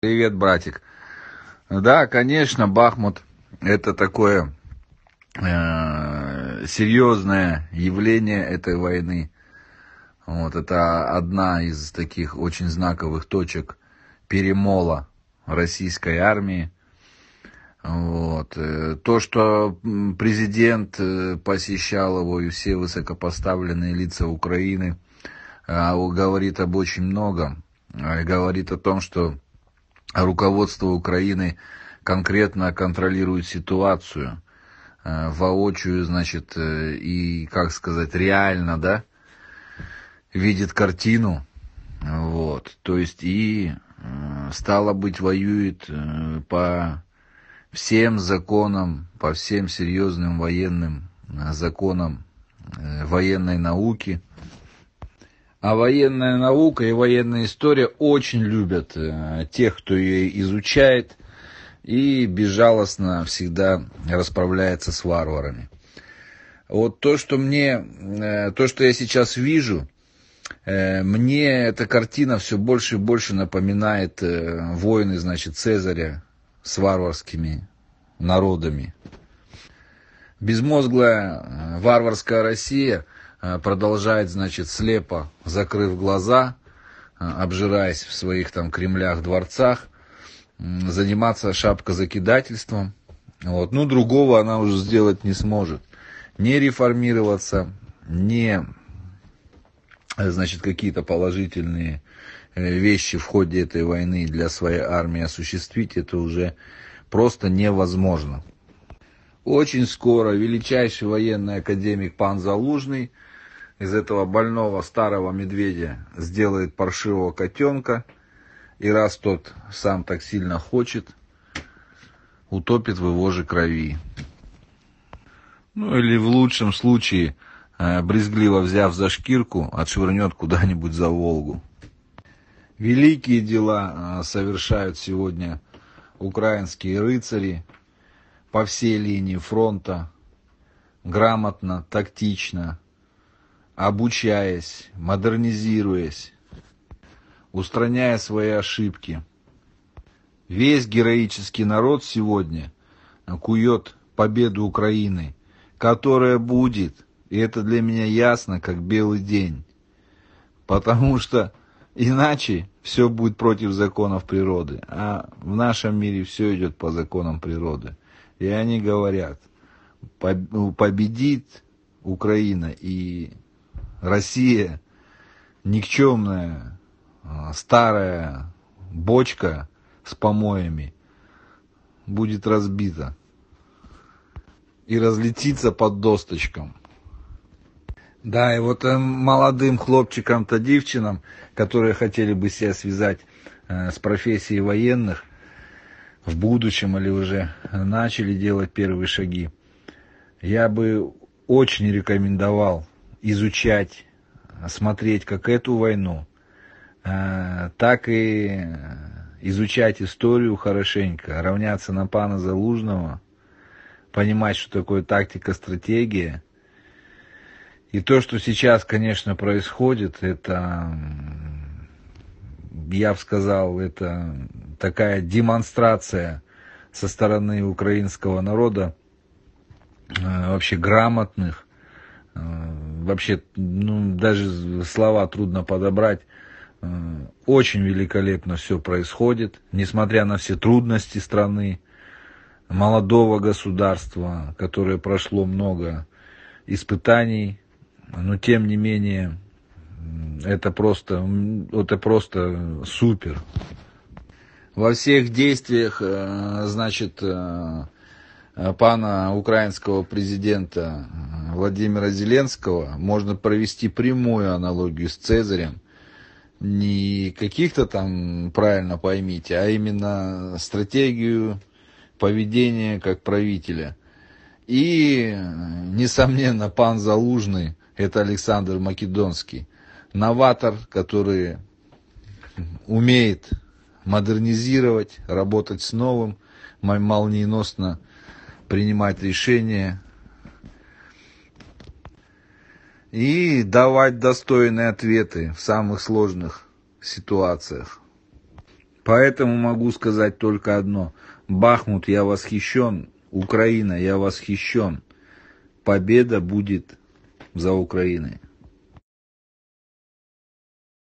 Привет, братик. Да, конечно, Бахмут это такое э, серьезное явление этой войны. Вот, это одна из таких очень знаковых точек перемола российской армии. Вот. Э, то, что президент э, посещал его и все высокопоставленные лица Украины, э, говорит об очень многом. Говорит о том, что руководство Украины конкретно контролирует ситуацию э, воочию, значит, э, и, как сказать, реально, да, видит картину, вот, то есть и э, стало быть воюет по всем законам, по всем серьезным военным законам военной науки, а военная наука и военная история очень любят э, тех, кто ее изучает и безжалостно всегда расправляется с варварами. Вот то, что мне, э, то, что я сейчас вижу, э, мне эта картина все больше и больше напоминает войны, значит, Цезаря с варварскими народами. Безмозглая варварская Россия – продолжает, значит, слепо, закрыв глаза, э, обжираясь в своих там кремлях, дворцах, заниматься шапкозакидательством. Вот. Ну, другого она уже сделать не сможет. Не реформироваться, не, значит, какие-то положительные э, вещи в ходе этой войны для своей армии осуществить, это уже просто невозможно. Очень скоро величайший военный академик пан Залужный – из этого больного старого медведя сделает паршивого котенка, и раз тот сам так сильно хочет, утопит в его же крови. Ну или в лучшем случае, э, брезгливо взяв за шкирку, отшвырнет куда-нибудь за Волгу. Великие дела э, совершают сегодня украинские рыцари по всей линии фронта, грамотно, тактично, обучаясь, модернизируясь, устраняя свои ошибки. Весь героический народ сегодня кует победу Украины, которая будет, и это для меня ясно, как белый день. Потому что иначе все будет против законов природы. А в нашем мире все идет по законам природы. И они говорят, победит Украина и Россия никчемная а, старая бочка с помоями будет разбита и разлетится под досточком. Да, и вот э, молодым хлопчикам-то, девчинам, которые хотели бы себя связать э, с профессией военных в будущем или уже начали делать первые шаги, я бы очень рекомендовал изучать, смотреть как эту войну, э, так и изучать историю хорошенько, равняться на пана Залужного, понимать, что такое тактика, стратегия. И то, что сейчас, конечно, происходит, это, я бы сказал, это такая демонстрация со стороны украинского народа э, вообще грамотных, э, вообще, ну, даже слова трудно подобрать. Э, очень великолепно все происходит, несмотря на все трудности страны, молодого государства, которое прошло много испытаний, но тем не менее, это просто, это просто супер. Во всех действиях, э, значит, э, пана украинского президента Владимира Зеленского можно провести прямую аналогию с Цезарем. Не каких-то там, правильно поймите, а именно стратегию поведения как правителя. И, несомненно, пан Залужный, это Александр Македонский, новатор, который умеет модернизировать, работать с новым, молниеносно принимать решения и давать достойные ответы в самых сложных ситуациях. Поэтому могу сказать только одно. Бахмут, я восхищен. Украина, я восхищен. Победа будет за Украиной.